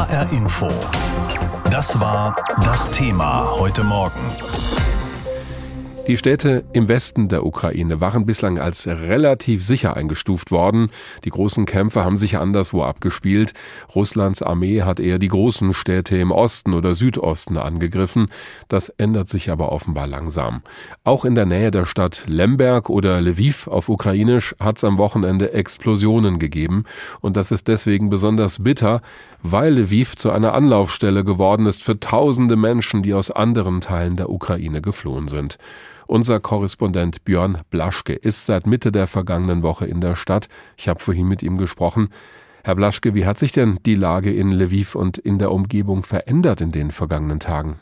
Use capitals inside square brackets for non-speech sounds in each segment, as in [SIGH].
HR Info. Das war das Thema heute Morgen. Die Städte im Westen der Ukraine waren bislang als relativ sicher eingestuft worden. Die großen Kämpfe haben sich anderswo abgespielt. Russlands Armee hat eher die großen Städte im Osten oder Südosten angegriffen. Das ändert sich aber offenbar langsam. Auch in der Nähe der Stadt Lemberg oder Lviv auf Ukrainisch hat es am Wochenende Explosionen gegeben. Und das ist deswegen besonders bitter, weil Lviv zu einer Anlaufstelle geworden ist für tausende Menschen, die aus anderen Teilen der Ukraine geflohen sind. Unser Korrespondent Björn Blaschke ist seit Mitte der vergangenen Woche in der Stadt. Ich habe vorhin mit ihm gesprochen. Herr Blaschke, wie hat sich denn die Lage in Lviv und in der Umgebung verändert in den vergangenen Tagen?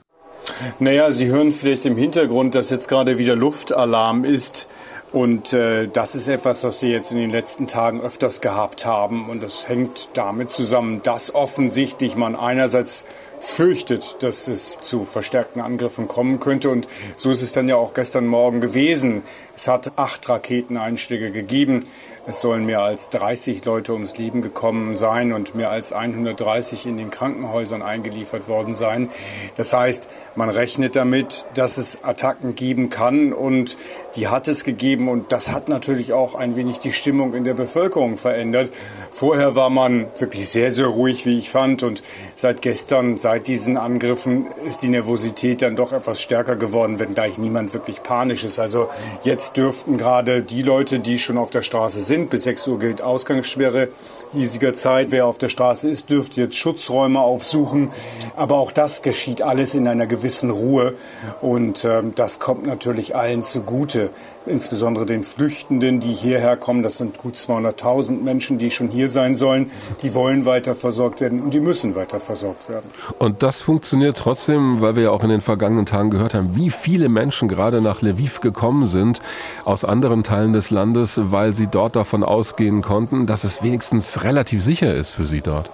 Naja, Sie hören vielleicht im Hintergrund, dass jetzt gerade wieder Luftalarm ist. Und äh, das ist etwas, was wir jetzt in den letzten Tagen öfters gehabt haben. Und das hängt damit zusammen, dass offensichtlich man einerseits fürchtet, dass es zu verstärkten Angriffen kommen könnte. Und so ist es dann ja auch gestern Morgen gewesen. Es hat acht Raketeneinschläge gegeben. Es sollen mehr als 30 Leute ums Leben gekommen sein und mehr als 130 in den Krankenhäusern eingeliefert worden sein. Das heißt, man rechnet damit, dass es Attacken geben kann und die hat es gegeben und das hat natürlich auch ein wenig die Stimmung in der Bevölkerung verändert. Vorher war man wirklich sehr, sehr ruhig, wie ich fand und seit gestern, seit diesen Angriffen ist die Nervosität dann doch etwas stärker geworden, wenn gleich niemand wirklich panisch ist. Also jetzt dürften gerade die Leute, die schon auf der Straße sind, sind. Bis 6 Uhr gilt Ausgangssperre hiesiger Zeit. Wer auf der Straße ist, dürfte jetzt Schutzräume aufsuchen. Aber auch das geschieht alles in einer gewissen Ruhe. Und ähm, das kommt natürlich allen zugute. Insbesondere den Flüchtenden, die hierher kommen. Das sind gut 200.000 Menschen, die schon hier sein sollen. Die wollen weiter versorgt werden und die müssen weiter versorgt werden. Und das funktioniert trotzdem, weil wir ja auch in den vergangenen Tagen gehört haben, wie viele Menschen gerade nach Lviv gekommen sind aus anderen Teilen des Landes, weil sie dort davon ausgehen konnten, dass es wenigstens relativ sicher ist für Sie dort.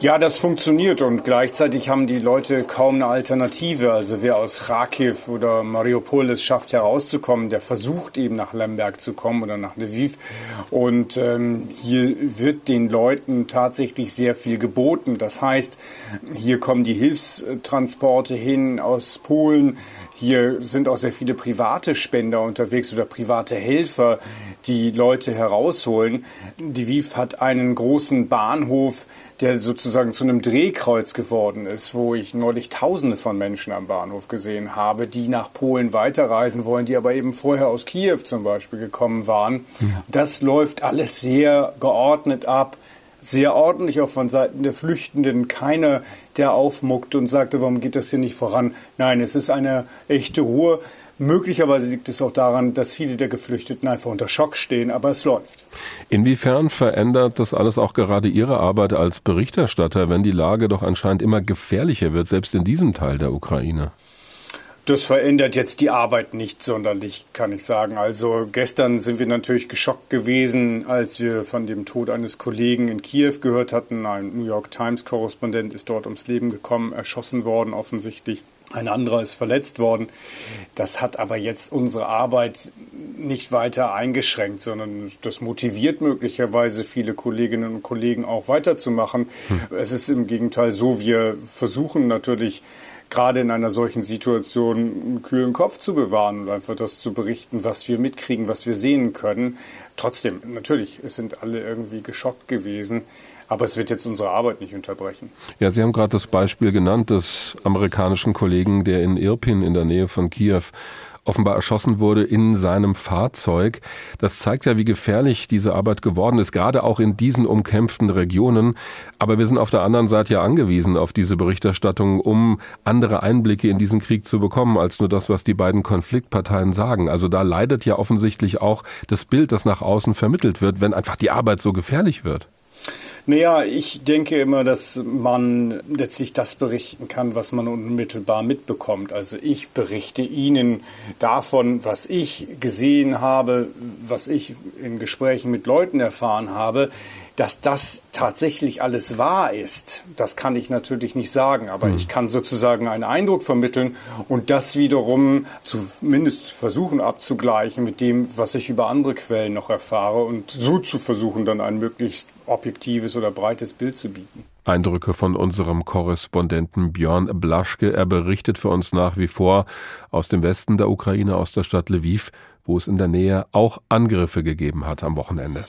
Ja, das funktioniert und gleichzeitig haben die Leute kaum eine Alternative. Also wer aus Kharkiv oder Mariupol es schafft herauszukommen, der versucht eben nach Lemberg zu kommen oder nach Lviv. Und ähm, hier wird den Leuten tatsächlich sehr viel geboten. Das heißt, hier kommen die Hilfstransporte hin aus Polen. Hier sind auch sehr viele private Spender unterwegs oder private Helfer, die Leute herausholen. Lviv hat einen großen Bahnhof, der sozusagen zu einem Drehkreuz geworden ist, wo ich neulich Tausende von Menschen am Bahnhof gesehen habe, die nach Polen weiterreisen wollen, die aber eben vorher aus Kiew zum Beispiel gekommen waren. Das läuft alles sehr geordnet ab sehr ordentlich auch von Seiten der Flüchtenden. Keiner, der aufmuckt und sagte, warum geht das hier nicht voran? Nein, es ist eine echte Ruhe. Möglicherweise liegt es auch daran, dass viele der Geflüchteten einfach unter Schock stehen, aber es läuft. Inwiefern verändert das alles auch gerade Ihre Arbeit als Berichterstatter, wenn die Lage doch anscheinend immer gefährlicher wird, selbst in diesem Teil der Ukraine? Das verändert jetzt die Arbeit nicht sonderlich, kann ich sagen. Also gestern sind wir natürlich geschockt gewesen, als wir von dem Tod eines Kollegen in Kiew gehört hatten. Ein New York Times-Korrespondent ist dort ums Leben gekommen, erschossen worden offensichtlich. Ein anderer ist verletzt worden. Das hat aber jetzt unsere Arbeit nicht weiter eingeschränkt, sondern das motiviert möglicherweise viele Kolleginnen und Kollegen auch weiterzumachen. Hm. Es ist im Gegenteil so, wir versuchen natürlich gerade in einer solchen Situation einen kühlen Kopf zu bewahren und einfach das zu berichten, was wir mitkriegen, was wir sehen können. Trotzdem, natürlich, es sind alle irgendwie geschockt gewesen. Aber es wird jetzt unsere Arbeit nicht unterbrechen. Ja, Sie haben gerade das Beispiel genannt des amerikanischen Kollegen, der in Irpin in der Nähe von Kiew offenbar erschossen wurde in seinem Fahrzeug. Das zeigt ja, wie gefährlich diese Arbeit geworden ist, gerade auch in diesen umkämpften Regionen. Aber wir sind auf der anderen Seite ja angewiesen auf diese Berichterstattung, um andere Einblicke in diesen Krieg zu bekommen, als nur das, was die beiden Konfliktparteien sagen. Also da leidet ja offensichtlich auch das Bild, das nach außen vermittelt wird, wenn einfach die Arbeit so gefährlich wird. Naja, ich denke immer, dass man letztlich das berichten kann, was man unmittelbar mitbekommt. Also ich berichte Ihnen davon, was ich gesehen habe, was ich in Gesprächen mit Leuten erfahren habe. Dass das tatsächlich alles wahr ist, das kann ich natürlich nicht sagen, aber mhm. ich kann sozusagen einen Eindruck vermitteln und das wiederum zumindest versuchen abzugleichen mit dem, was ich über andere Quellen noch erfahre und so zu versuchen, dann ein möglichst objektives oder breites Bild zu bieten. Eindrücke von unserem Korrespondenten Björn Blaschke. Er berichtet für uns nach wie vor aus dem Westen der Ukraine, aus der Stadt Lviv, wo es in der Nähe auch Angriffe gegeben hat am Wochenende.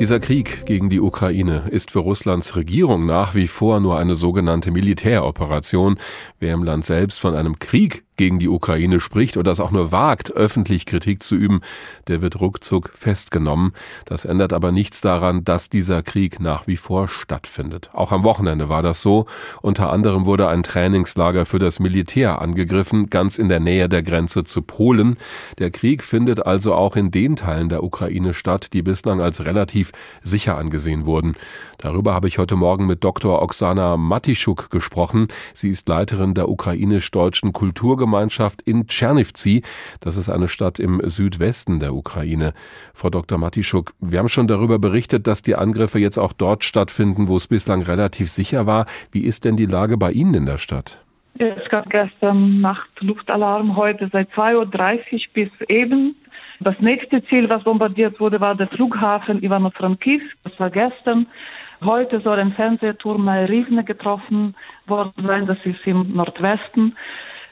Dieser Krieg gegen die Ukraine ist für Russlands Regierung nach wie vor nur eine sogenannte Militäroperation. Wer im Land selbst von einem Krieg gegen die Ukraine spricht oder es auch nur wagt, öffentlich Kritik zu üben, der wird ruckzuck festgenommen. Das ändert aber nichts daran, dass dieser Krieg nach wie vor stattfindet. Auch am Wochenende war das so. Unter anderem wurde ein Trainingslager für das Militär angegriffen, ganz in der Nähe der Grenze zu Polen. Der Krieg findet also auch in den Teilen der Ukraine statt, die bislang als relativ sicher angesehen wurden. Darüber habe ich heute Morgen mit Dr. Oksana Matischuk gesprochen. Sie ist Leiterin der ukrainisch-deutschen Kultur Kulturgemeinschaft in Tschernivtsi. Das ist eine Stadt im Südwesten der Ukraine. Frau Dr. Matischuk, wir haben schon darüber berichtet, dass die Angriffe jetzt auch dort stattfinden, wo es bislang relativ sicher war. Wie ist denn die Lage bei Ihnen in der Stadt? Es gab gestern Nacht Luftalarm, heute seit 2.30 Uhr bis eben. Das nächste Ziel, was bombardiert wurde, war der Flughafen Ivano-Frankivsk. Das war gestern. Heute soll ein Fernsehturm Rivne getroffen worden sein. Das ist im Nordwesten.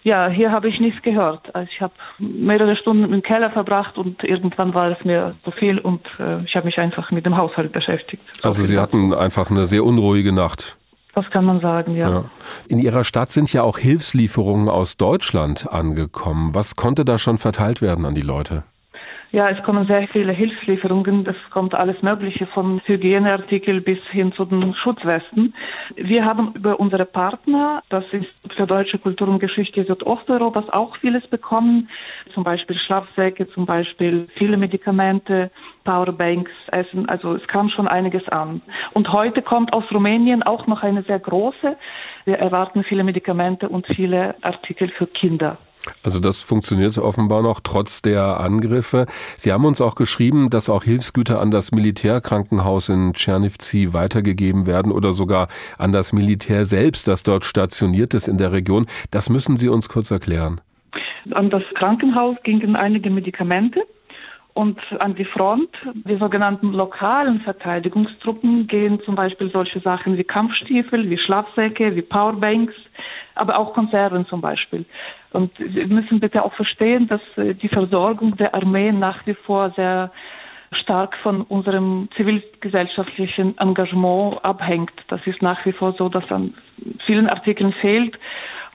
Ja, hier habe ich nichts gehört. Also ich habe mehrere Stunden im Keller verbracht und irgendwann war es mir zu viel und äh, ich habe mich einfach mit dem Haushalt beschäftigt. Also Sie hatten einfach eine sehr unruhige Nacht. Das kann man sagen, ja. ja. In Ihrer Stadt sind ja auch Hilfslieferungen aus Deutschland angekommen. Was konnte da schon verteilt werden an die Leute? Ja, es kommen sehr viele Hilfslieferungen. Das kommt alles Mögliche von Hygieneartikel bis hin zu den Schutzwesten. Wir haben über unsere Partner, das ist für deutsche Kultur und Geschichte Südosteuropas, auch vieles bekommen. Zum Beispiel Schlafsäcke, zum Beispiel viele Medikamente, Powerbanks, Essen. Also es kam schon einiges an. Und heute kommt aus Rumänien auch noch eine sehr große. Wir erwarten viele Medikamente und viele Artikel für Kinder. Also das funktioniert offenbar noch trotz der Angriffe. Sie haben uns auch geschrieben, dass auch Hilfsgüter an das Militärkrankenhaus in Tschernivtsi weitergegeben werden oder sogar an das Militär selbst, das dort stationiert ist in der Region. Das müssen Sie uns kurz erklären. An das Krankenhaus gingen einige Medikamente und an die Front, die sogenannten lokalen Verteidigungstruppen, gehen zum Beispiel solche Sachen wie Kampfstiefel, wie Schlafsäcke, wie Powerbanks, aber auch Konserven zum Beispiel. Und Sie müssen bitte auch verstehen, dass äh, die Versorgung der Armee nach wie vor sehr stark von unserem zivilgesellschaftlichen Engagement abhängt. Das ist nach wie vor so, dass an vielen Artikeln fehlt.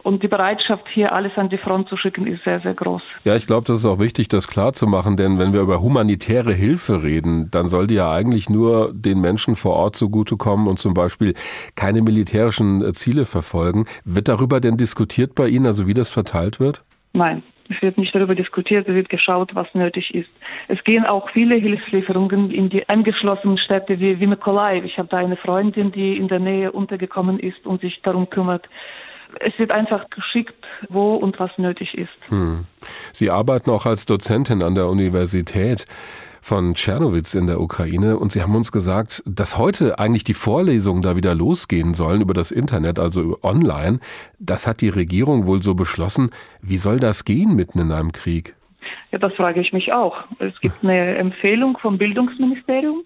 Und die Bereitschaft, hier alles an die Front zu schicken, ist sehr, sehr groß. Ja, ich glaube, das ist auch wichtig, das klar zu machen, denn wenn wir über humanitäre Hilfe reden, dann soll die ja eigentlich nur den Menschen vor Ort zugutekommen und zum Beispiel keine militärischen äh, Ziele verfolgen. Wird darüber denn diskutiert bei Ihnen, also wie das verteilt wird? Nein. Es wird nicht darüber diskutiert, es wird geschaut, was nötig ist. Es gehen auch viele Hilfslieferungen in die angeschlossenen Städte wie, wie Mykolaiv. Ich habe da eine Freundin, die in der Nähe untergekommen ist und sich darum kümmert es wird einfach geschickt, wo und was nötig ist. Hm. Sie arbeiten auch als Dozentin an der Universität von Tschernowitz in der Ukraine und Sie haben uns gesagt, dass heute eigentlich die Vorlesungen da wieder losgehen sollen über das Internet, also online. Das hat die Regierung wohl so beschlossen. Wie soll das gehen mitten in einem Krieg? Ja, das frage ich mich auch. Es gibt eine Empfehlung vom Bildungsministerium.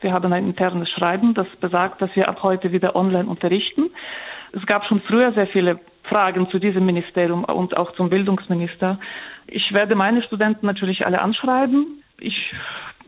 Wir haben ein internes Schreiben, das besagt, dass wir ab heute wieder online unterrichten. Es gab schon früher sehr viele Fragen zu diesem Ministerium und auch zum Bildungsminister. Ich werde meine Studenten natürlich alle anschreiben. Ich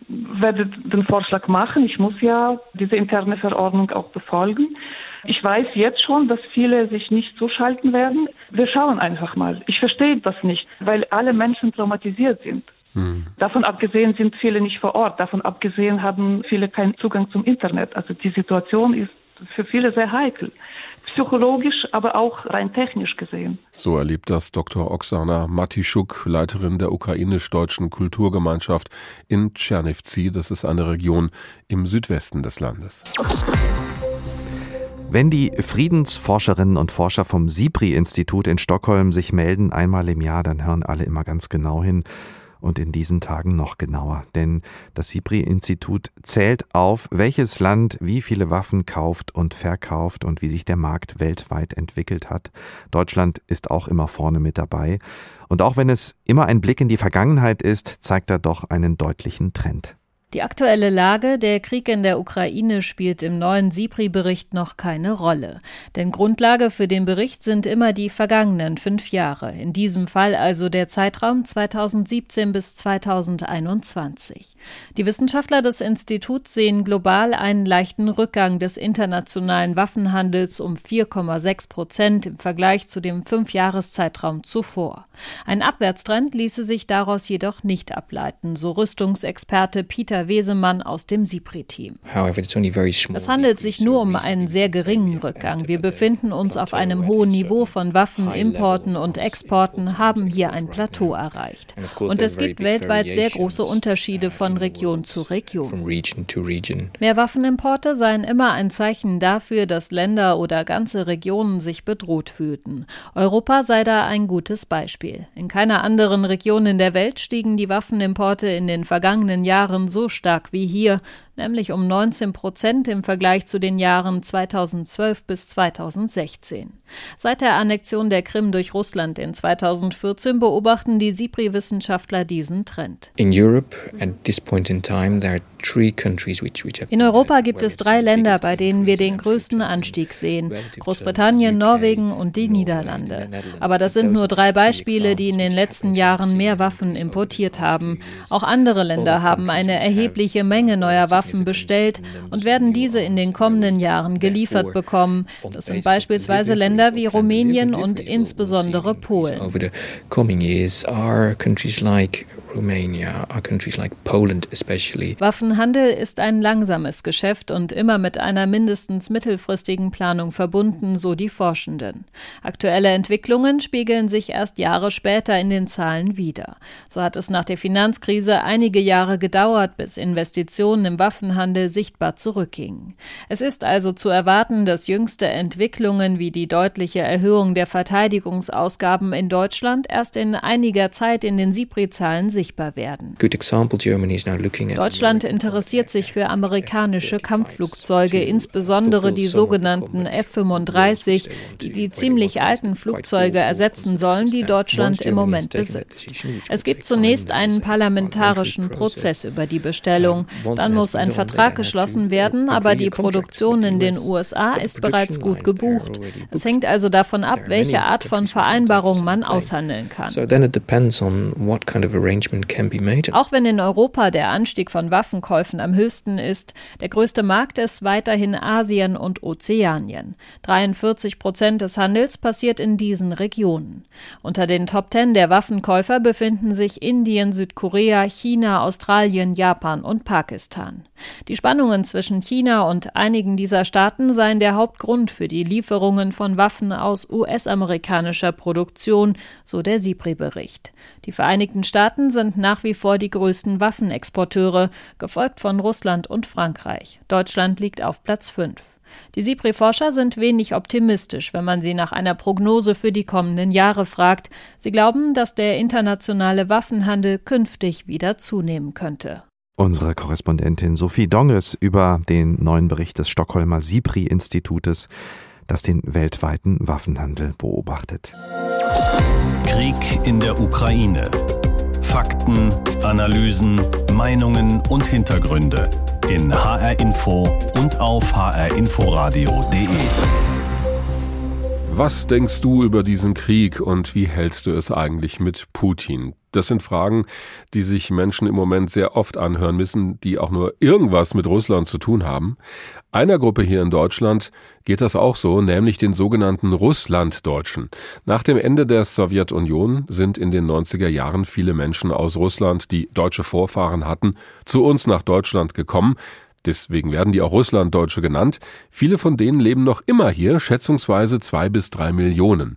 werde den Vorschlag machen. Ich muss ja diese interne Verordnung auch befolgen. Ich weiß jetzt schon, dass viele sich nicht zuschalten werden. Wir schauen einfach mal. Ich verstehe das nicht, weil alle Menschen traumatisiert sind. Hm. Davon abgesehen sind viele nicht vor Ort. Davon abgesehen haben viele keinen Zugang zum Internet. Also die Situation ist für viele sehr heikel psychologisch, aber auch rein technisch gesehen. So erlebt das Dr. Oksana Matischuk, Leiterin der ukrainisch-deutschen Kulturgemeinschaft in Tschernivtsi. Das ist eine Region im Südwesten des Landes. Wenn die Friedensforscherinnen und Forscher vom SIPRI-Institut in Stockholm sich melden, einmal im Jahr, dann hören alle immer ganz genau hin und in diesen Tagen noch genauer. Denn das SIPRI-Institut zählt auf, welches Land wie viele Waffen kauft und verkauft und wie sich der Markt weltweit entwickelt hat. Deutschland ist auch immer vorne mit dabei. Und auch wenn es immer ein Blick in die Vergangenheit ist, zeigt er doch einen deutlichen Trend. Die aktuelle Lage, der Krieg in der Ukraine spielt im neuen SIPRI-Bericht noch keine Rolle. Denn Grundlage für den Bericht sind immer die vergangenen fünf Jahre, in diesem Fall also der Zeitraum 2017 bis 2021. Die Wissenschaftler des Instituts sehen global einen leichten Rückgang des internationalen Waffenhandels um 4,6 Prozent im Vergleich zu dem Fünfjahreszeitraum zuvor. Ein Abwärtstrend ließe sich daraus jedoch nicht ableiten, so Rüstungsexperte Peter Peter Wesemann aus dem SIPRI-Team. Es handelt sich nur um einen sehr geringen Rückgang. Wir befinden uns auf einem hohen Niveau von Waffenimporten und Exporten, haben hier ein Plateau erreicht. Und es gibt weltweit sehr große Unterschiede von Region zu Region. Mehr Waffenimporte seien immer ein Zeichen dafür, dass Länder oder ganze Regionen sich bedroht fühlten. Europa sei da ein gutes Beispiel. In keiner anderen Region in der Welt stiegen die Waffenimporte in den vergangenen Jahren so stark wie hier, nämlich um 19 Prozent im Vergleich zu den Jahren 2012 bis 2016. Seit der Annexion der Krim durch Russland in 2014 beobachten die SIPRI-Wissenschaftler diesen Trend. In Europa gibt es drei Länder, bei denen wir den größten Anstieg sehen. Großbritannien, Norwegen und die Niederlande. Aber das sind nur drei Beispiele, die in den letzten Jahren mehr Waffen importiert haben. Auch andere Länder haben eine erhebliche Menge neuer Waffen Waffen bestellt und werden diese in den kommenden Jahren geliefert bekommen. Das sind beispielsweise Länder wie Rumänien und insbesondere Polen. Romania, are countries like Poland especially. Waffenhandel ist ein langsames Geschäft und immer mit einer mindestens mittelfristigen Planung verbunden, so die Forschenden. Aktuelle Entwicklungen spiegeln sich erst Jahre später in den Zahlen wider. So hat es nach der Finanzkrise einige Jahre gedauert, bis Investitionen im Waffenhandel sichtbar zurückgingen. Es ist also zu erwarten, dass jüngste Entwicklungen wie die deutliche Erhöhung der Verteidigungsausgaben in Deutschland erst in einiger Zeit in den SIPRI-Zahlen sichtbar werden. Deutschland interessiert sich für amerikanische Kampfflugzeuge, insbesondere die sogenannten F-35, die die ziemlich alten Flugzeuge ersetzen sollen, die Deutschland im Moment besitzt. Es gibt zunächst einen parlamentarischen Prozess über die Bestellung. Dann muss ein Vertrag geschlossen werden, aber die Produktion in den USA ist bereits gut gebucht. Es hängt also davon ab, welche Art von Vereinbarung man aushandeln kann. Auch wenn in Europa der Anstieg von Waffenkäufen am höchsten ist, der größte Markt ist weiterhin Asien und Ozeanien. 43 Prozent des Handels passiert in diesen Regionen. Unter den Top Ten der Waffenkäufer befinden sich Indien, Südkorea, China, Australien, Japan und Pakistan. Die Spannungen zwischen China und einigen dieser Staaten seien der Hauptgrund für die Lieferungen von Waffen aus US-amerikanischer Produktion, so der SIPRI-Bericht. Die Vereinigten Staaten sind nach wie vor die größten Waffenexporteure, gefolgt von Russland und Frankreich. Deutschland liegt auf Platz 5. Die SIPRI-Forscher sind wenig optimistisch, wenn man sie nach einer Prognose für die kommenden Jahre fragt. Sie glauben, dass der internationale Waffenhandel künftig wieder zunehmen könnte. Unsere Korrespondentin Sophie Dongres über den neuen Bericht des Stockholmer SIPRI-Institutes, das den weltweiten Waffenhandel beobachtet. Krieg in der Ukraine. Fakten, Analysen, Meinungen und Hintergründe in HR Info und auf hrinforadio.de. Was denkst du über diesen Krieg und wie hältst du es eigentlich mit Putin? Das sind Fragen, die sich Menschen im Moment sehr oft anhören müssen, die auch nur irgendwas mit Russland zu tun haben. Einer Gruppe hier in Deutschland geht das auch so, nämlich den sogenannten Russlanddeutschen. Nach dem Ende der Sowjetunion sind in den 90er Jahren viele Menschen aus Russland, die deutsche Vorfahren hatten, zu uns nach Deutschland gekommen. Deswegen werden die auch Russlanddeutsche genannt. Viele von denen leben noch immer hier, schätzungsweise zwei bis drei Millionen.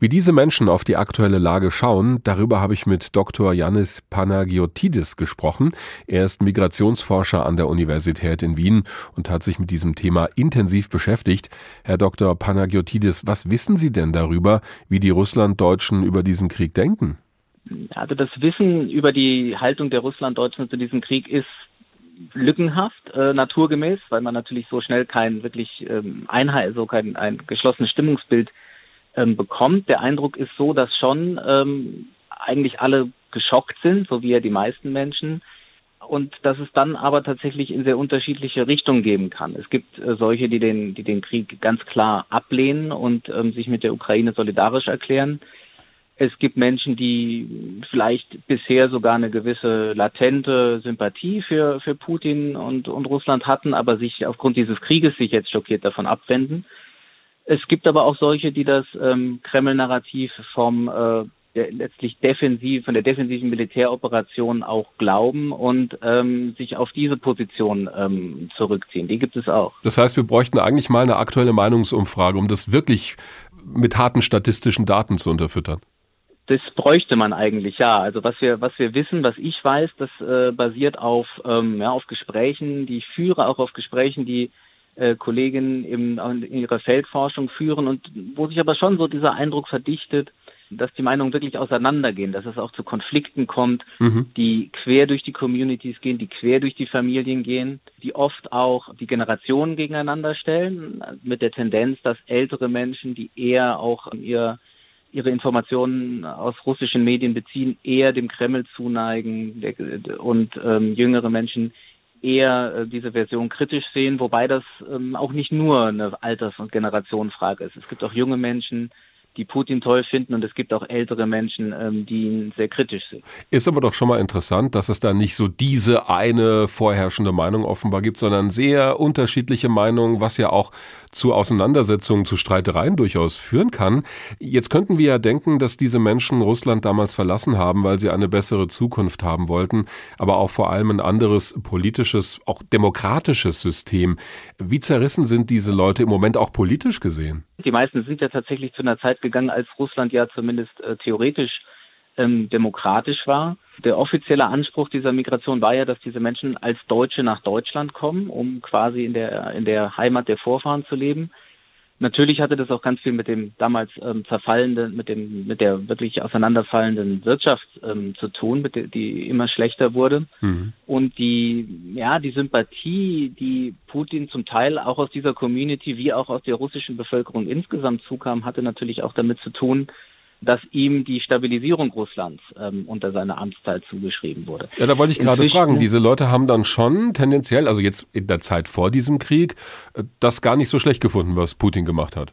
Wie diese Menschen auf die aktuelle Lage schauen, darüber habe ich mit Dr. Yannis Panagiotidis gesprochen. Er ist Migrationsforscher an der Universität in Wien und hat sich mit diesem Thema intensiv beschäftigt. Herr Dr. Panagiotidis, was wissen Sie denn darüber, wie die Russlanddeutschen über diesen Krieg denken? Also das Wissen über die Haltung der Russlanddeutschen zu diesem Krieg ist lückenhaft, äh, naturgemäß, weil man natürlich so schnell kein wirklich ähm, Einheit, so kein ein geschlossenes Stimmungsbild ähm, bekommt. Der Eindruck ist so, dass schon ähm, eigentlich alle geschockt sind, so wie ja die meisten Menschen, und dass es dann aber tatsächlich in sehr unterschiedliche Richtungen geben kann. Es gibt äh, solche, die den, die den Krieg ganz klar ablehnen und ähm, sich mit der Ukraine solidarisch erklären. Es gibt Menschen, die vielleicht bisher sogar eine gewisse latente Sympathie für, für Putin und, und Russland hatten, aber sich aufgrund dieses Krieges sich jetzt schockiert davon abwenden. Es gibt aber auch solche, die das ähm, Kreml-Narrativ vom äh, der letztlich defensiv von der defensiven Militäroperation auch glauben und ähm, sich auf diese Position ähm, zurückziehen. Die gibt es auch. Das heißt, wir bräuchten eigentlich mal eine aktuelle Meinungsumfrage, um das wirklich mit harten statistischen Daten zu unterfüttern. Das bräuchte man eigentlich, ja. Also was wir, was wir wissen, was ich weiß, das äh, basiert auf, ähm, ja, auf Gesprächen, die ich führe, auch auf Gesprächen, die äh, Kolleginnen im, in ihrer Feldforschung führen und wo sich aber schon so dieser Eindruck verdichtet, dass die Meinungen wirklich auseinandergehen, dass es auch zu Konflikten kommt, mhm. die quer durch die Communities gehen, die quer durch die Familien gehen, die oft auch die Generationen gegeneinander stellen, mit der Tendenz, dass ältere Menschen, die eher auch ihr ihre Informationen aus russischen Medien beziehen, eher dem Kreml zuneigen und ähm, jüngere Menschen eher äh, diese Version kritisch sehen, wobei das ähm, auch nicht nur eine Alters- und Generationenfrage ist. Es gibt auch junge Menschen, die Putin toll finden und es gibt auch ältere Menschen, ähm, die ihn sehr kritisch sehen. Ist aber doch schon mal interessant, dass es da nicht so diese eine vorherrschende Meinung offenbar gibt, sondern sehr unterschiedliche Meinungen, was ja auch zu Auseinandersetzungen, zu Streitereien durchaus führen kann. Jetzt könnten wir ja denken, dass diese Menschen Russland damals verlassen haben, weil sie eine bessere Zukunft haben wollten, aber auch vor allem ein anderes politisches, auch demokratisches System. Wie zerrissen sind diese Leute im Moment auch politisch gesehen? Die meisten sind ja tatsächlich zu einer Zeit gegangen, als Russland ja zumindest äh, theoretisch ähm, demokratisch war. Der offizielle Anspruch dieser Migration war ja, dass diese Menschen als Deutsche nach Deutschland kommen, um quasi in der in der Heimat der Vorfahren zu leben. Natürlich hatte das auch ganz viel mit dem damals ähm, zerfallenden, mit dem, mit der wirklich auseinanderfallenden Wirtschaft ähm, zu tun, mit der, die immer schlechter wurde. Mhm. Und die, ja, die Sympathie, die Putin zum Teil auch aus dieser Community wie auch aus der russischen Bevölkerung insgesamt zukam, hatte natürlich auch damit zu tun, dass ihm die Stabilisierung Russlands ähm, unter seiner Amtszeit zugeschrieben wurde. Ja, da wollte ich gerade fragen. Diese Leute haben dann schon tendenziell, also jetzt in der Zeit vor diesem Krieg, äh, das gar nicht so schlecht gefunden, was Putin gemacht hat.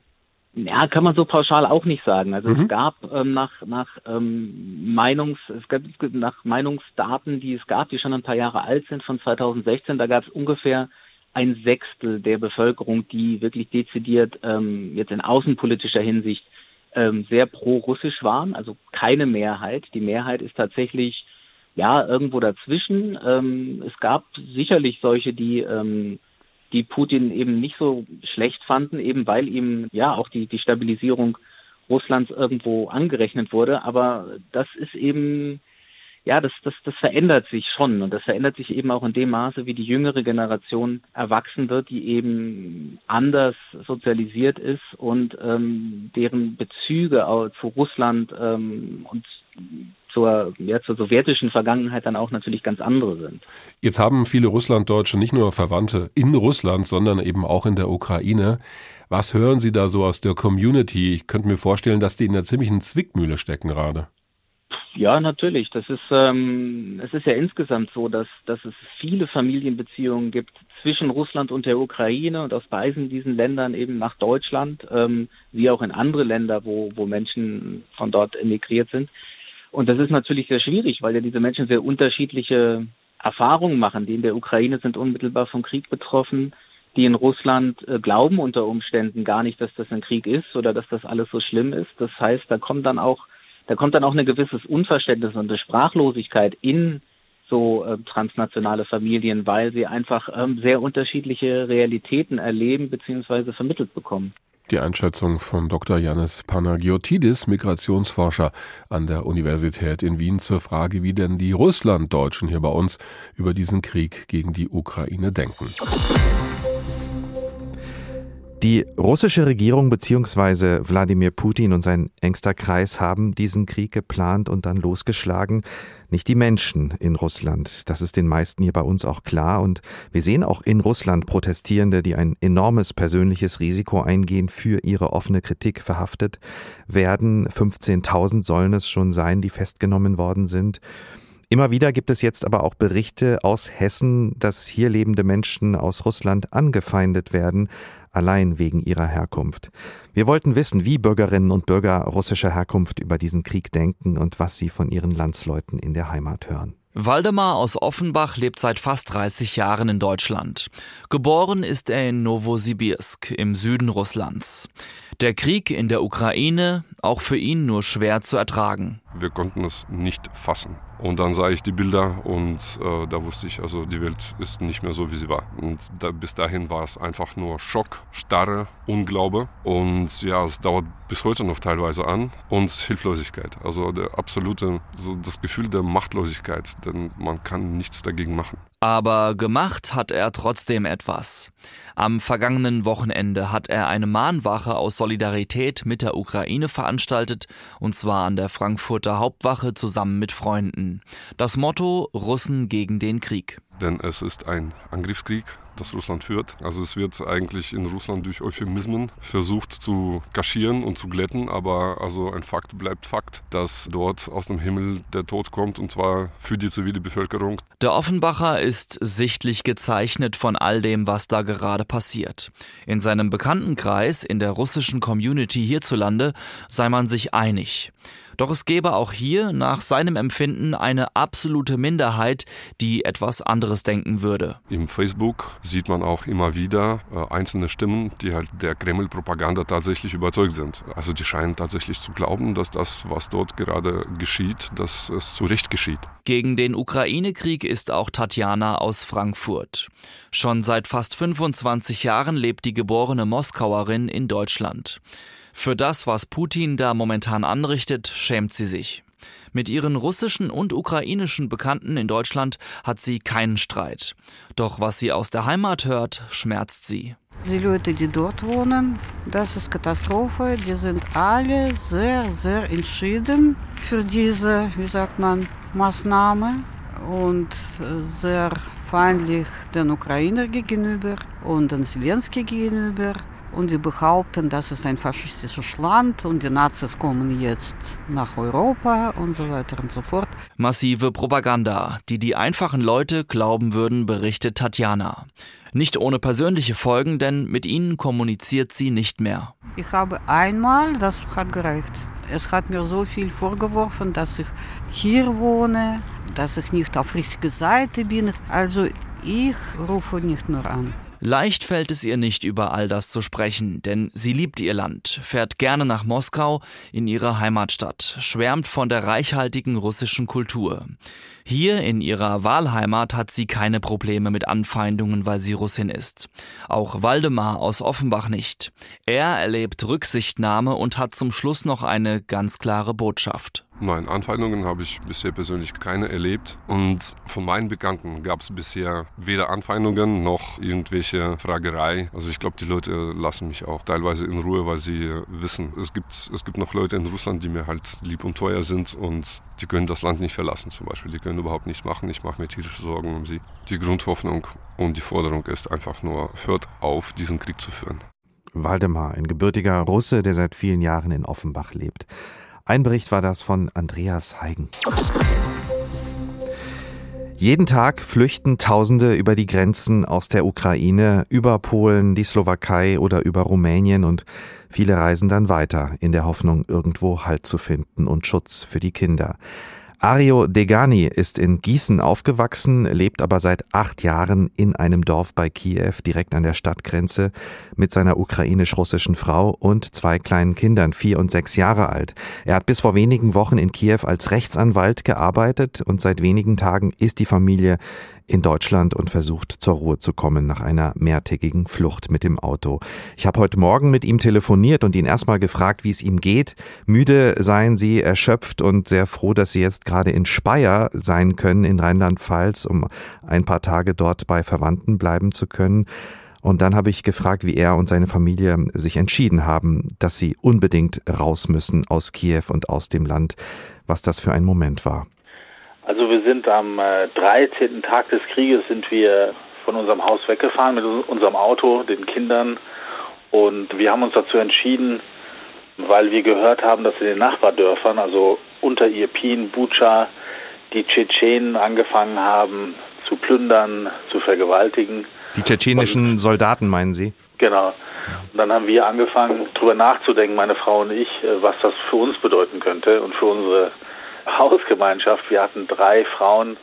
Ja, kann man so pauschal auch nicht sagen. Also mhm. es gab ähm, nach nach ähm, Meinungs es gab nach Meinungsdaten, die es gab, die schon ein paar Jahre alt sind von 2016, da gab es ungefähr ein Sechstel der Bevölkerung, die wirklich dezidiert ähm, jetzt in außenpolitischer Hinsicht ähm, sehr pro-russisch waren, also keine Mehrheit. Die Mehrheit ist tatsächlich ja irgendwo dazwischen. Ähm, es gab sicherlich solche, die ähm, die Putin eben nicht so schlecht fanden, eben weil ihm ja auch die die Stabilisierung Russlands irgendwo angerechnet wurde. Aber das ist eben ja, das, das, das verändert sich schon und das verändert sich eben auch in dem Maße, wie die jüngere Generation erwachsen wird, die eben anders sozialisiert ist und ähm, deren Bezüge zu Russland ähm, und zur, ja, zur sowjetischen Vergangenheit dann auch natürlich ganz andere sind. Jetzt haben viele Russlanddeutsche nicht nur Verwandte in Russland, sondern eben auch in der Ukraine. Was hören Sie da so aus der Community? Ich könnte mir vorstellen, dass die in einer ziemlichen Zwickmühle stecken gerade. Ja, natürlich. Das ist, ähm, es ist ja insgesamt so, dass, dass es viele Familienbeziehungen gibt zwischen Russland und der Ukraine und aus beiden diesen Ländern eben nach Deutschland, ähm, wie auch in andere Länder, wo, wo Menschen von dort emigriert sind. Und das ist natürlich sehr schwierig, weil ja diese Menschen sehr unterschiedliche Erfahrungen machen. Die in der Ukraine sind unmittelbar vom Krieg betroffen, die in Russland äh, glauben unter Umständen gar nicht, dass das ein Krieg ist oder dass das alles so schlimm ist. Das heißt, da kommt dann auch da kommt dann auch ein gewisses Unverständnis und eine Sprachlosigkeit in so äh, transnationale Familien, weil sie einfach ähm, sehr unterschiedliche Realitäten erleben bzw. vermittelt bekommen. Die Einschätzung von Dr. Janis Panagiotidis, Migrationsforscher an der Universität in Wien zur Frage, wie denn die Russlanddeutschen hier bei uns über diesen Krieg gegen die Ukraine denken. Die russische Regierung bzw. Wladimir Putin und sein engster Kreis haben diesen Krieg geplant und dann losgeschlagen. Nicht die Menschen in Russland. Das ist den meisten hier bei uns auch klar. Und wir sehen auch in Russland Protestierende, die ein enormes persönliches Risiko eingehen, für ihre offene Kritik verhaftet werden. 15.000 sollen es schon sein, die festgenommen worden sind. Immer wieder gibt es jetzt aber auch Berichte aus Hessen, dass hier lebende Menschen aus Russland angefeindet werden, allein wegen ihrer Herkunft. Wir wollten wissen, wie Bürgerinnen und Bürger russischer Herkunft über diesen Krieg denken und was sie von ihren Landsleuten in der Heimat hören. Waldemar aus Offenbach lebt seit fast 30 Jahren in Deutschland. Geboren ist er in Novosibirsk im Süden Russlands. Der Krieg in der Ukraine auch für ihn nur schwer zu ertragen. Wir konnten es nicht fassen. Und dann sah ich die Bilder und äh, da wusste ich, also die Welt ist nicht mehr so, wie sie war. Und da, bis dahin war es einfach nur Schock, Starre, Unglaube. Und ja, es dauert bis heute noch teilweise an. Und Hilflosigkeit. Also der absolute, so das Gefühl der Machtlosigkeit. Denn man kann nichts dagegen machen. Aber gemacht hat er trotzdem etwas. Am vergangenen Wochenende hat er eine Mahnwache aus Solidarität mit der Ukraine veranstaltet, und zwar an der Frankfurter Hauptwache zusammen mit Freunden. Das Motto Russen gegen den Krieg. Denn es ist ein Angriffskrieg das Russland führt. Also es wird eigentlich in Russland durch Euphemismen versucht zu kaschieren und zu glätten, aber also ein Fakt bleibt Fakt, dass dort aus dem Himmel der Tod kommt und zwar für die zivile Bevölkerung. Der Offenbacher ist sichtlich gezeichnet von all dem, was da gerade passiert. In seinem Bekanntenkreis, in der russischen Community hierzulande, sei man sich einig. Doch es gäbe auch hier nach seinem Empfinden eine absolute Minderheit, die etwas anderes denken würde. Im Facebook sieht man auch immer wieder äh, einzelne Stimmen, die halt der Kreml-Propaganda tatsächlich überzeugt sind. Also die scheinen tatsächlich zu glauben, dass das, was dort gerade geschieht, dass es zu Recht geschieht. Gegen den Ukraine-Krieg ist auch Tatjana aus Frankfurt. Schon seit fast 25 Jahren lebt die geborene Moskauerin in Deutschland. Für das, was Putin da momentan anrichtet, schämt sie sich. Mit ihren russischen und ukrainischen Bekannten in Deutschland hat sie keinen Streit. Doch was sie aus der Heimat hört, schmerzt sie. Die Leute, die dort wohnen, das ist Katastrophe. Die sind alle sehr, sehr entschieden für diese, wie sagt man, Maßnahme und sehr feindlich den Ukrainer gegenüber und den Zelensky gegenüber und sie behaupten, das ist ein faschistisches Land und die Nazis kommen jetzt nach Europa und so weiter und so fort. Massive Propaganda, die die einfachen Leute glauben würden, berichtet Tatjana. Nicht ohne persönliche Folgen, denn mit ihnen kommuniziert sie nicht mehr. Ich habe einmal, das hat gereicht. Es hat mir so viel vorgeworfen, dass ich hier wohne, dass ich nicht auf richtiger Seite bin. Also ich rufe nicht nur an. Leicht fällt es ihr nicht, über all das zu sprechen, denn sie liebt ihr Land, fährt gerne nach Moskau, in ihre Heimatstadt, schwärmt von der reichhaltigen russischen Kultur. Hier in ihrer Wahlheimat hat sie keine Probleme mit Anfeindungen, weil sie Russin ist. Auch Waldemar aus Offenbach nicht. Er erlebt Rücksichtnahme und hat zum Schluss noch eine ganz klare Botschaft. Nein, Anfeindungen habe ich bisher persönlich keine erlebt. Und von meinen Bekannten gab es bisher weder Anfeindungen noch irgendwelche Fragerei. Also ich glaube, die Leute lassen mich auch teilweise in Ruhe, weil sie wissen, es gibt, es gibt noch Leute in Russland, die mir halt lieb und teuer sind und die können das Land nicht verlassen zum Beispiel. Die können überhaupt nichts machen. Ich mache mir tierische Sorgen um sie. Die Grundhoffnung und die Forderung ist einfach nur, hört auf, diesen Krieg zu führen. Waldemar, ein gebürtiger Russe, der seit vielen Jahren in Offenbach lebt. Ein Bericht war das von Andreas Heigen. Jeden Tag flüchten Tausende über die Grenzen aus der Ukraine, über Polen, die Slowakei oder über Rumänien und viele reisen dann weiter in der Hoffnung, irgendwo Halt zu finden und Schutz für die Kinder. Ario Degani ist in Gießen aufgewachsen, lebt aber seit acht Jahren in einem Dorf bei Kiew, direkt an der Stadtgrenze, mit seiner ukrainisch-russischen Frau und zwei kleinen Kindern, vier und sechs Jahre alt. Er hat bis vor wenigen Wochen in Kiew als Rechtsanwalt gearbeitet und seit wenigen Tagen ist die Familie in Deutschland und versucht zur Ruhe zu kommen nach einer mehrtägigen Flucht mit dem Auto. Ich habe heute Morgen mit ihm telefoniert und ihn erstmal gefragt, wie es ihm geht. Müde seien sie, erschöpft und sehr froh, dass sie jetzt gerade in Speyer sein können in Rheinland-Pfalz, um ein paar Tage dort bei Verwandten bleiben zu können. Und dann habe ich gefragt, wie er und seine Familie sich entschieden haben, dass sie unbedingt raus müssen aus Kiew und aus dem Land, was das für ein Moment war. Also wir sind am 13. Äh, Tag des Krieges sind wir von unserem Haus weggefahren mit unserem Auto, den Kindern und wir haben uns dazu entschieden, weil wir gehört haben, dass in den Nachbardörfern, also unter Irpin, Bucha, die Tschetschenen angefangen haben zu plündern, zu vergewaltigen. Die tschetschenischen und, Soldaten meinen Sie? Genau. Und dann haben wir angefangen, darüber nachzudenken, meine Frau und ich, äh, was das für uns bedeuten könnte und für unsere Hausgemeinschaft. Wir hatten drei Frauen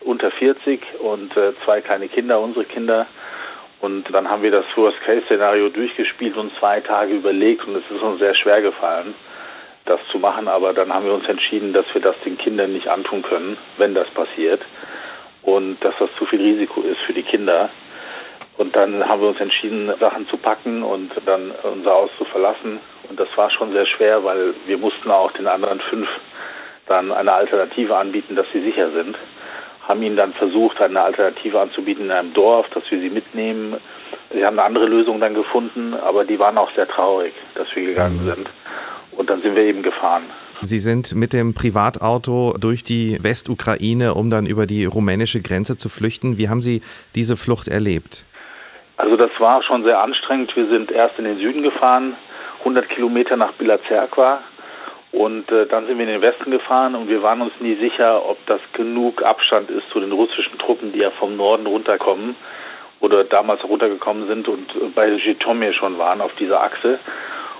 unter 40 und äh, zwei kleine Kinder, unsere Kinder. Und dann haben wir das Worst-Case-Szenario durchgespielt und zwei Tage überlegt und es ist uns sehr schwer gefallen, das zu machen. Aber dann haben wir uns entschieden, dass wir das den Kindern nicht antun können, wenn das passiert. Und dass das zu viel Risiko ist für die Kinder. Und dann haben wir uns entschieden, Sachen zu packen und dann unser Haus zu verlassen. Und das war schon sehr schwer, weil wir mussten auch den anderen fünf dann eine Alternative anbieten, dass sie sicher sind haben ihnen dann versucht, eine Alternative anzubieten in einem Dorf, dass wir sie mitnehmen. Sie haben eine andere Lösung dann gefunden, aber die waren auch sehr traurig, dass wir gegangen mhm. sind. Und dann sind wir eben gefahren. Sie sind mit dem Privatauto durch die Westukraine, um dann über die rumänische Grenze zu flüchten. Wie haben Sie diese Flucht erlebt? Also das war schon sehr anstrengend. Wir sind erst in den Süden gefahren, 100 Kilometer nach Bila und äh, dann sind wir in den Westen gefahren und wir waren uns nie sicher, ob das genug Abstand ist zu den russischen Truppen, die ja vom Norden runterkommen oder damals runtergekommen sind und äh, bei Jitomir schon waren auf dieser Achse.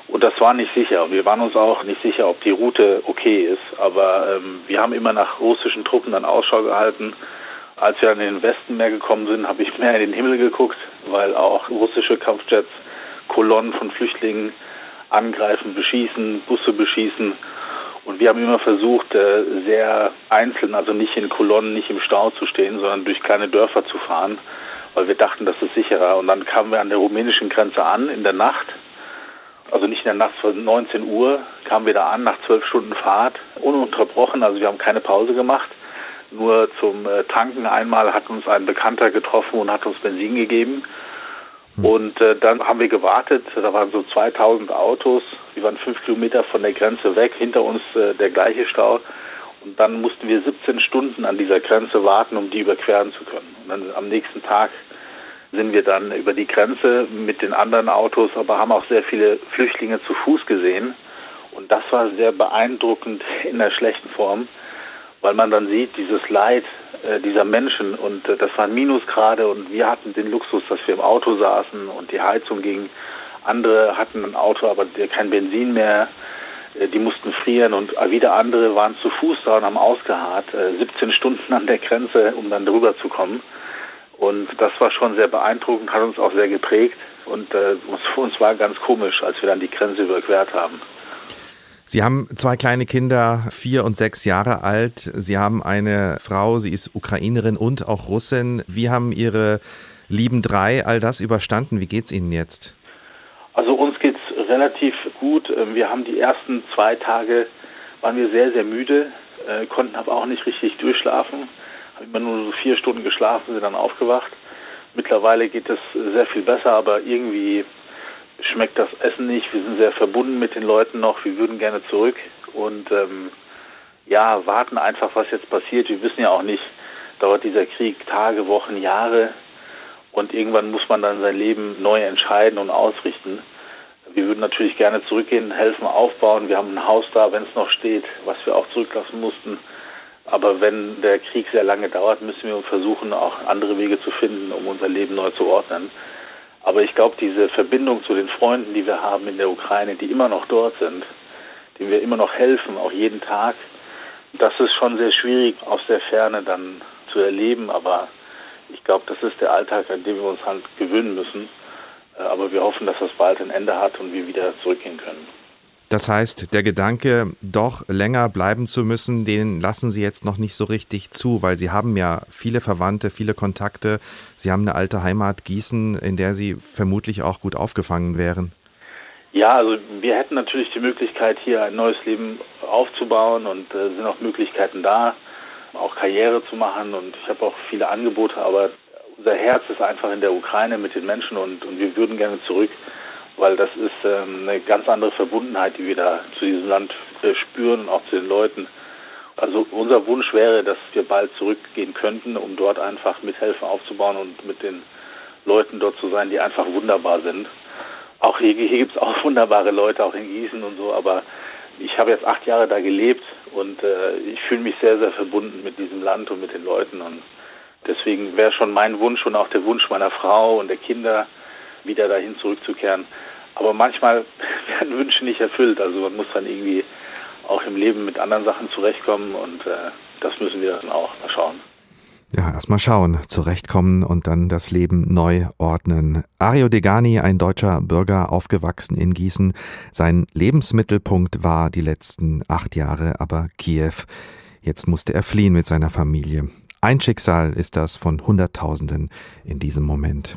Und das war nicht sicher. Wir waren uns auch nicht sicher, ob die Route okay ist. Aber ähm, wir haben immer nach russischen Truppen dann Ausschau gehalten. Als wir in den Westen mehr gekommen sind, habe ich [LAUGHS] mehr in den Himmel geguckt, weil auch russische Kampfjets Kolonnen von Flüchtlingen angreifen, beschießen, Busse beschießen. Und wir haben immer versucht, äh, sehr einzeln, also nicht in Kolonnen, nicht im Stau zu stehen, sondern durch kleine Dörfer zu fahren, weil wir dachten, das ist sicherer. Und dann kamen wir an der rumänischen Grenze an in der Nacht. Also nicht in der Nacht, von 19 Uhr kamen wir da an, nach zwölf Stunden Fahrt, ununterbrochen. Also wir haben keine Pause gemacht. Nur zum äh, Tanken einmal hat uns ein Bekannter getroffen und hat uns Benzin gegeben. Hm. Und äh, dann haben wir gewartet, da waren so 2000 Autos, die waren fünf Kilometer von der Grenze weg, hinter uns äh, der gleiche Stau. Und dann mussten wir 17 Stunden an dieser Grenze warten, um die überqueren zu können. Und dann am nächsten Tag sind wir dann über die Grenze mit den anderen Autos, aber haben auch sehr viele Flüchtlinge zu Fuß gesehen. Und das war sehr beeindruckend in der schlechten Form, weil man dann sieht, dieses Leid äh, dieser Menschen und äh, das waren Minusgrade und wir hatten den Luxus, dass wir im Auto saßen und die Heizung ging. Andere hatten ein Auto, aber kein Benzin mehr. Äh, die mussten frieren und wieder andere waren zu Fuß da und haben ausgeharrt, 17 Stunden an der Grenze, um dann drüber zu kommen. Und das war schon sehr beeindruckend, hat uns auch sehr geprägt. Und äh, für uns war ganz komisch, als wir dann die Grenze überquert haben. Sie haben zwei kleine Kinder, vier und sechs Jahre alt. Sie haben eine Frau, sie ist Ukrainerin und auch Russin. Wie haben Ihre lieben drei all das überstanden? Wie geht's Ihnen jetzt? Also uns geht's relativ gut. Ähm, wir haben die ersten zwei Tage waren wir sehr, sehr müde, äh, konnten aber auch nicht richtig durchschlafen. Haben immer nur so vier Stunden geschlafen, sind dann aufgewacht. Mittlerweile geht es sehr viel besser, aber irgendwie schmeckt das Essen nicht. Wir sind sehr verbunden mit den Leuten noch. Wir würden gerne zurück und ähm, ja, warten einfach, was jetzt passiert. Wir wissen ja auch nicht, dauert dieser Krieg Tage, Wochen, Jahre und irgendwann muss man dann sein Leben neu entscheiden und ausrichten. Wir würden natürlich gerne zurückgehen, helfen, aufbauen. Wir haben ein Haus da, wenn es noch steht, was wir auch zurücklassen mussten. Aber wenn der Krieg sehr lange dauert, müssen wir versuchen, auch andere Wege zu finden, um unser Leben neu zu ordnen. Aber ich glaube, diese Verbindung zu den Freunden, die wir haben in der Ukraine, die immer noch dort sind, denen wir immer noch helfen, auch jeden Tag, das ist schon sehr schwierig aus der Ferne dann zu erleben. Aber ich glaube, das ist der Alltag, an dem wir uns halt gewöhnen müssen. Äh, aber wir hoffen, dass das bald ein Ende hat und wir wieder zurückgehen können. Das heißt, der Gedanke, doch länger bleiben zu müssen, den lassen Sie jetzt noch nicht so richtig zu, weil Sie haben ja viele Verwandte, viele Kontakte. Sie haben eine alte Heimat Gießen, in der Sie vermutlich auch gut aufgefangen wären. Ja, also wir hätten natürlich die Möglichkeit, hier ein neues Leben aufzubauen und äh, sind auch Möglichkeiten da, auch Karriere zu machen und ich habe auch viele Angebote, aber unser Herz ist einfach in der Ukraine mit den Menschen und, und wir würden gerne zurück, weil das ist ähm, eine ganz andere Verbundenheit, die wir da zu diesem Land äh, spüren und auch zu den Leuten. Also unser Wunsch wäre, dass wir bald zurückgehen könnten, um dort einfach mithelfen aufzubauen und mit den Leuten dort zu sein, die einfach wunderbar sind. Auch hier, hier gibt es auch [LAUGHS] wunderbare Leute, auch in Gießen und so, aber ich habe jetzt acht Jahre da gelebt und äh, ich fühle mich sehr, sehr verbunden mit diesem Land und mit den Leuten und deswegen wäre schon mein Wunsch und auch der Wunsch meiner Frau und der Kinder, wieder dahin zurückzukehren. Aber manchmal [LAUGHS] werden Wünsche nicht erfüllt, also man muss dann irgendwie auch im Leben mit anderen Sachen zurechtkommen und äh, das müssen wir dann auch mal schauen. Ja, erstmal schauen, zurechtkommen und dann das Leben neu ordnen. Ario Degani, ein deutscher Bürger, aufgewachsen in Gießen. Sein Lebensmittelpunkt war die letzten acht Jahre aber Kiew. Jetzt musste er fliehen mit seiner Familie. Ein Schicksal ist das von Hunderttausenden in diesem Moment.